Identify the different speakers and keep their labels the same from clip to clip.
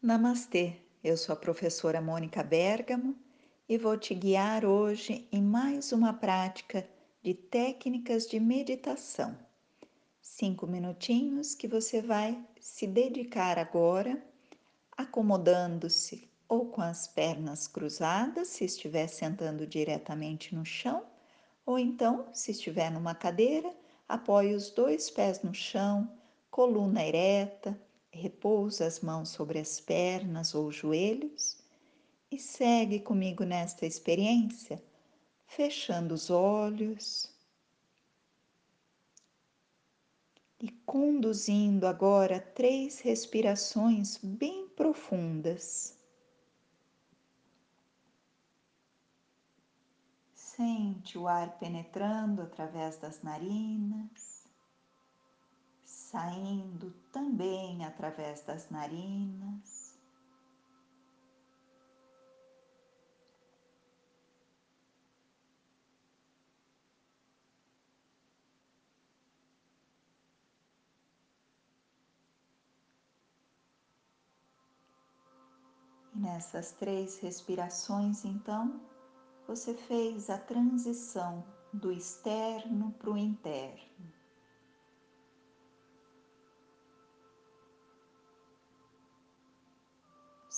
Speaker 1: Namastê, eu sou a professora Mônica Bergamo e vou te guiar hoje em mais uma prática de técnicas de meditação. Cinco minutinhos que você vai se dedicar agora, acomodando-se ou com as pernas cruzadas, se estiver sentando diretamente no chão, ou então, se estiver numa cadeira, apoie os dois pés no chão, coluna ereta repousa as mãos sobre as pernas ou joelhos e segue comigo nesta experiência, fechando os olhos e conduzindo agora três respirações bem profundas. Sente o ar penetrando através das narinas saindo também através das narinas. Nessas três respirações, então, você fez a transição do externo para o interno.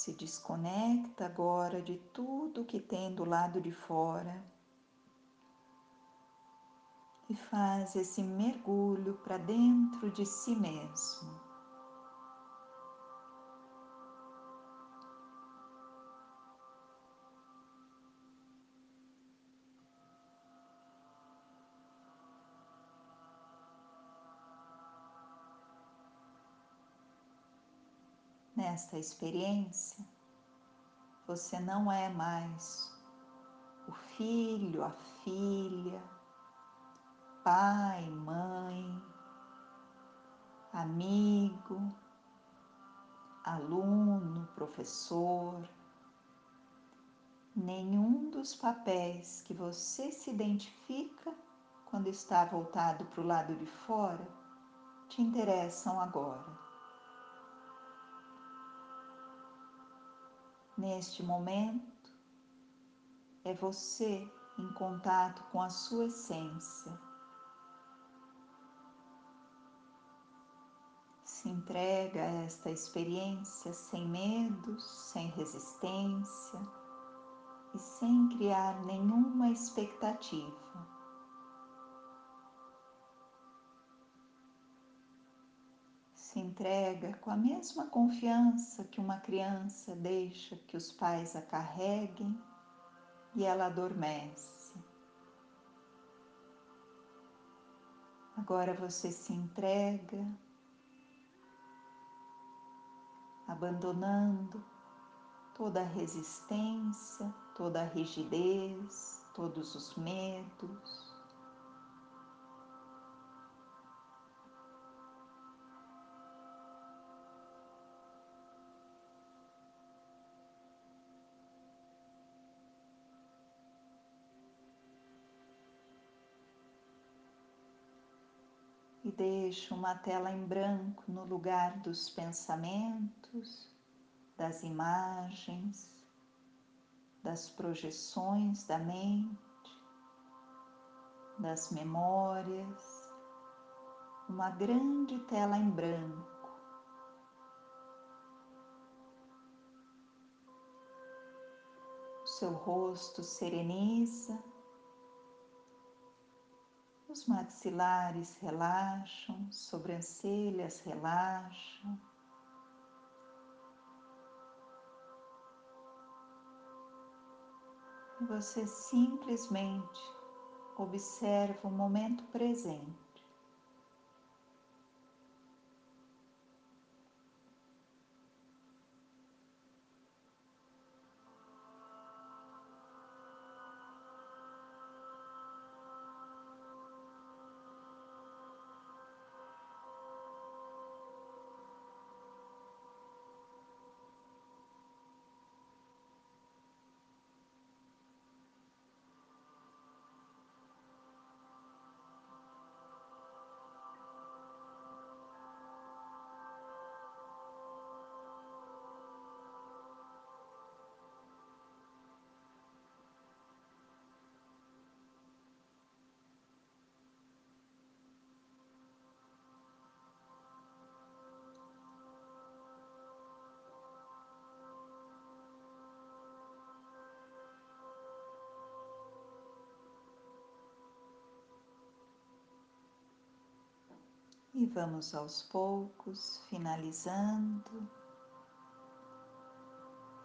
Speaker 1: Se desconecta agora de tudo que tem do lado de fora e faz esse mergulho para dentro de si mesmo. Nesta experiência, você não é mais o filho, a filha, pai, mãe, amigo, aluno, professor. Nenhum dos papéis que você se identifica quando está voltado para o lado de fora te interessam agora. Neste momento, é você em contato com a sua essência. Se entrega a esta experiência sem medos, sem resistência e sem criar nenhuma expectativa. Se entrega com a mesma confiança que uma criança deixa que os pais a carreguem e ela adormece. Agora você se entrega, abandonando toda a resistência, toda a rigidez, todos os medos. E deixo uma tela em branco no lugar dos pensamentos, das imagens, das projeções da mente, das memórias, uma grande tela em branco. O seu rosto sereniza os maxilares relaxam, sobrancelhas relaxam. E você simplesmente observa o momento presente. E vamos aos poucos, finalizando,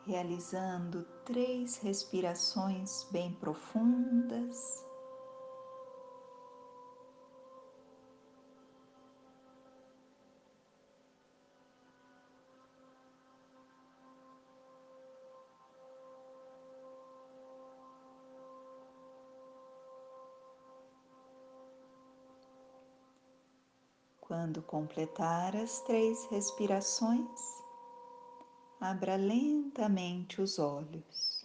Speaker 1: realizando três respirações bem profundas. Quando completar as três respirações, abra lentamente os olhos.